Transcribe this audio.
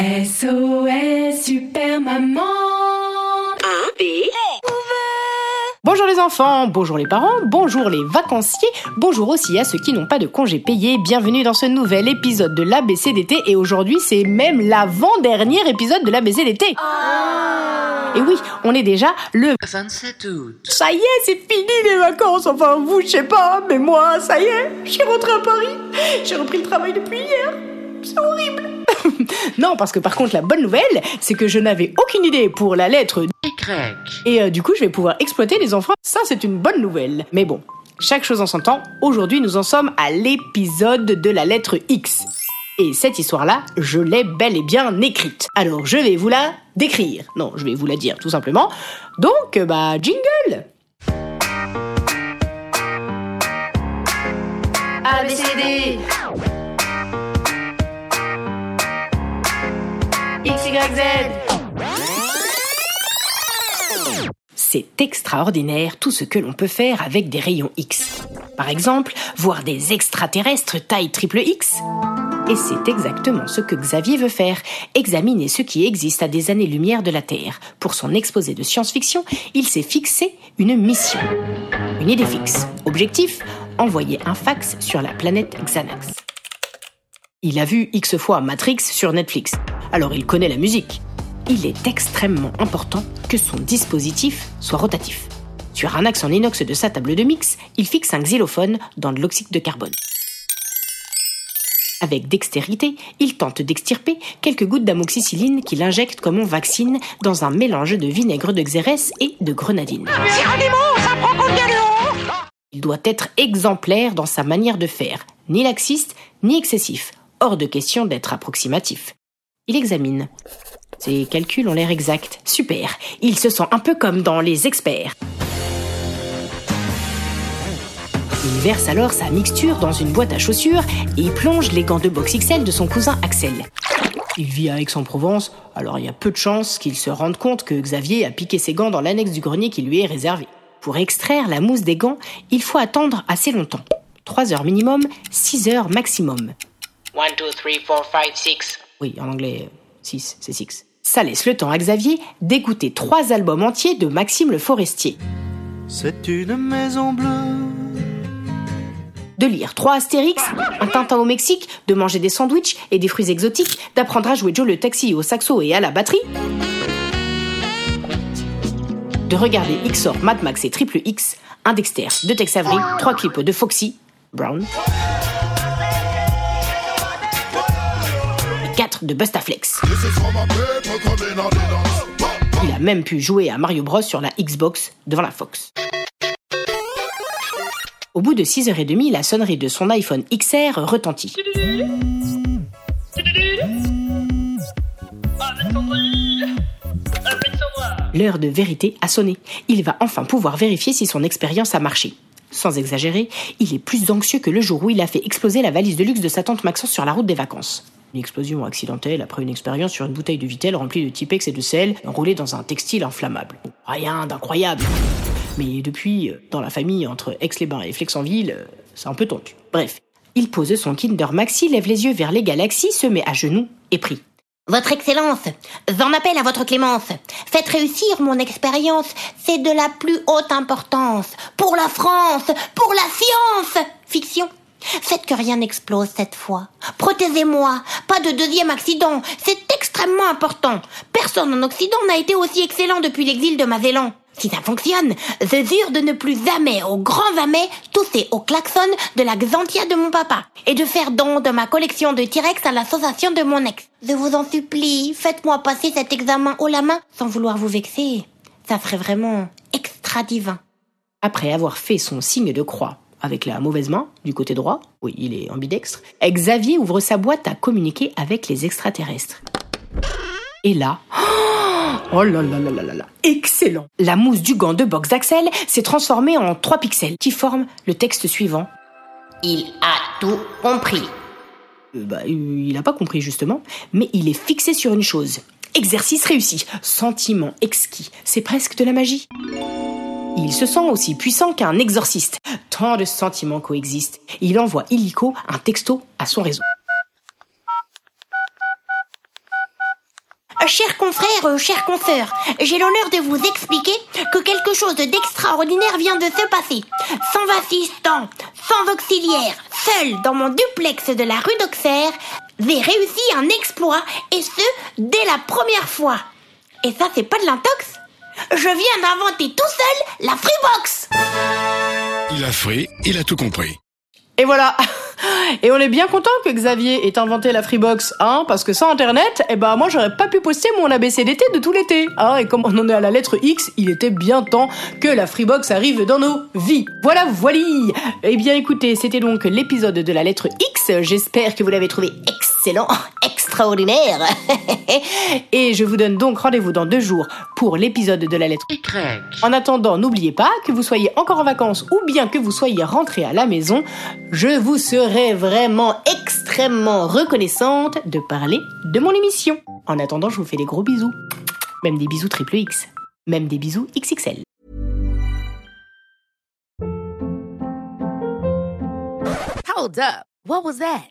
SOS Super Maman Bonjour les enfants, bonjour les parents, bonjour les vacanciers, bonjour aussi à ceux qui n'ont pas de congés payés. Bienvenue dans ce nouvel épisode de l'ABCDT et aujourd'hui c'est même l'avant-dernier épisode de l'ABCDT. Et oui, on est déjà le 27 août. Ça y est, c'est fini les vacances. Enfin, vous, je sais pas, mais moi, ça y est, je suis rentrée à Paris. J'ai repris le travail depuis hier. C'est horrible. non, parce que par contre, la bonne nouvelle, c'est que je n'avais aucune idée pour la lettre Y. et euh, du coup, je vais pouvoir exploiter les enfants. Ça, c'est une bonne nouvelle. Mais bon, chaque chose en son temps. Aujourd'hui, nous en sommes à l'épisode de la lettre X. Et cette histoire-là, je l'ai bel et bien écrite. Alors, je vais vous la décrire. Non, je vais vous la dire, tout simplement. Donc, bah, jingle ABCD C'est extraordinaire tout ce que l'on peut faire avec des rayons X. Par exemple, voir des extraterrestres taille triple X. Et c'est exactement ce que Xavier veut faire, examiner ce qui existe à des années-lumière de la Terre. Pour son exposé de science-fiction, il s'est fixé une mission. Une idée fixe. Objectif envoyer un fax sur la planète Xanax. Il a vu X fois Matrix sur Netflix, alors il connaît la musique. Il est extrêmement important que son dispositif soit rotatif. Sur un axe en inox de sa table de mix, il fixe un xylophone dans de l'oxyde de carbone. Avec dextérité, il tente d'extirper quelques gouttes d'amoxicilline qu'il injecte comme on vaccine dans un mélange de vinaigre de xérès et de grenadine. Il doit être exemplaire dans sa manière de faire, ni laxiste, ni excessif. Hors de question d'être approximatif. Il examine. Ses calculs ont l'air exacts. Super. Il se sent un peu comme dans Les Experts. Il verse alors sa mixture dans une boîte à chaussures et plonge les gants de boxe XL de son cousin Axel. Il vit à Aix-en-Provence, alors il y a peu de chances qu'il se rende compte que Xavier a piqué ses gants dans l'annexe du grenier qui lui est réservé. Pour extraire la mousse des gants, il faut attendre assez longtemps. 3 heures minimum, 6 heures maximum. 1, 2, 3, 4, 5, 6. Oui, en anglais, 6, c'est 6. Ça laisse le temps à Xavier d'écouter trois albums entiers de Maxime le Forestier, C'est une maison bleue. de lire trois Astérix, un Tintin au Mexique, de manger des sandwichs et des fruits exotiques, d'apprendre à jouer Joe le taxi au saxo et à la batterie, de regarder XOR, Mad Max et Triple X, un Dexter, deux Tex Avery, trois clips de Foxy, Brown, de Bustaflex. Il a même pu jouer à Mario Bros sur la Xbox devant la Fox. Au bout de 6h30, la sonnerie de son iPhone XR retentit. L'heure de vérité a sonné. Il va enfin pouvoir vérifier si son expérience a marché. Sans exagérer, il est plus anxieux que le jour où il a fait exploser la valise de luxe de sa tante Maxence sur la route des vacances. Une explosion accidentelle après une expérience sur une bouteille de Vitel remplie de Tipex et de sel enroulée dans un textile inflammable. Rien d'incroyable. Mais depuis, euh, dans la famille entre Aix-les-Bains et Flexenville, euh, c'est un peu tendu. Bref, il pose son Kinder Maxi, lève les yeux vers les galaxies, se met à genoux et prie. Votre Excellence, j'en appelle à votre clémence. Faites réussir mon expérience, c'est de la plus haute importance. Pour la France, pour la science Fiction. Faites que rien n'explose cette fois. Protégez-moi, pas de deuxième accident, c'est extrêmement important. Personne en Occident n'a été aussi excellent depuis l'exil de Magellan. Si ça fonctionne, je jure de ne plus jamais, au grand jamais, tousser au klaxon de la Xantia de mon papa et de faire don de ma collection de T-Rex à l'association de mon ex. Je vous en supplie, faites-moi passer cet examen haut la main sans vouloir vous vexer. Ça serait vraiment extra divin. Après avoir fait son signe de croix, avec la mauvaise main, du côté droit, oui, il est ambidextre, Xavier ouvre sa boîte à communiquer avec les extraterrestres. Et là, oh là là là là là là, excellent La mousse du gant de boxe d'Axel s'est transformée en trois pixels qui forment le texte suivant. Il a tout compris. Euh, bah, il n'a pas compris justement, mais il est fixé sur une chose. Exercice réussi, sentiment exquis, c'est presque de la magie. Il se sent aussi puissant qu'un exorciste. Tant de sentiments coexistent. Il envoie illico un texto à son réseau. Chers confrères, euh, chers consoeurs, j'ai l'honneur de vous expliquer que quelque chose d'extraordinaire vient de se passer. Sans assistant, sans auxiliaire, seul dans mon duplex de la rue d'Auxerre, j'ai réussi un exploit et ce, dès la première fois. Et ça, c'est pas de l'intox Je viens d'inventer tout seul la Freebox. Il a frit, il a tout compris. Et voilà. Et on est bien content que Xavier ait inventé la Freebox, hein, parce que sans Internet, eh ben moi j'aurais pas pu poster mon ABCDT de tout l'été, hein, et comme on en est à la lettre X, il était bien temps que la Freebox arrive dans nos vies. Voilà, voilà. Eh bien écoutez, c'était donc l'épisode de la lettre X, j'espère que vous l'avez trouvé excellent, extraordinaire Et je vous donne donc rendez-vous dans deux jours pour l'épisode de la lettre Y. en attendant, n'oubliez pas que vous soyez encore en vacances ou bien que vous soyez rentré à la maison, je vous serai vraiment extrêmement reconnaissante de parler de mon émission. En attendant, je vous fais des gros bisous. Même des bisous triple X. Même des bisous XXL. Hold up. What was that?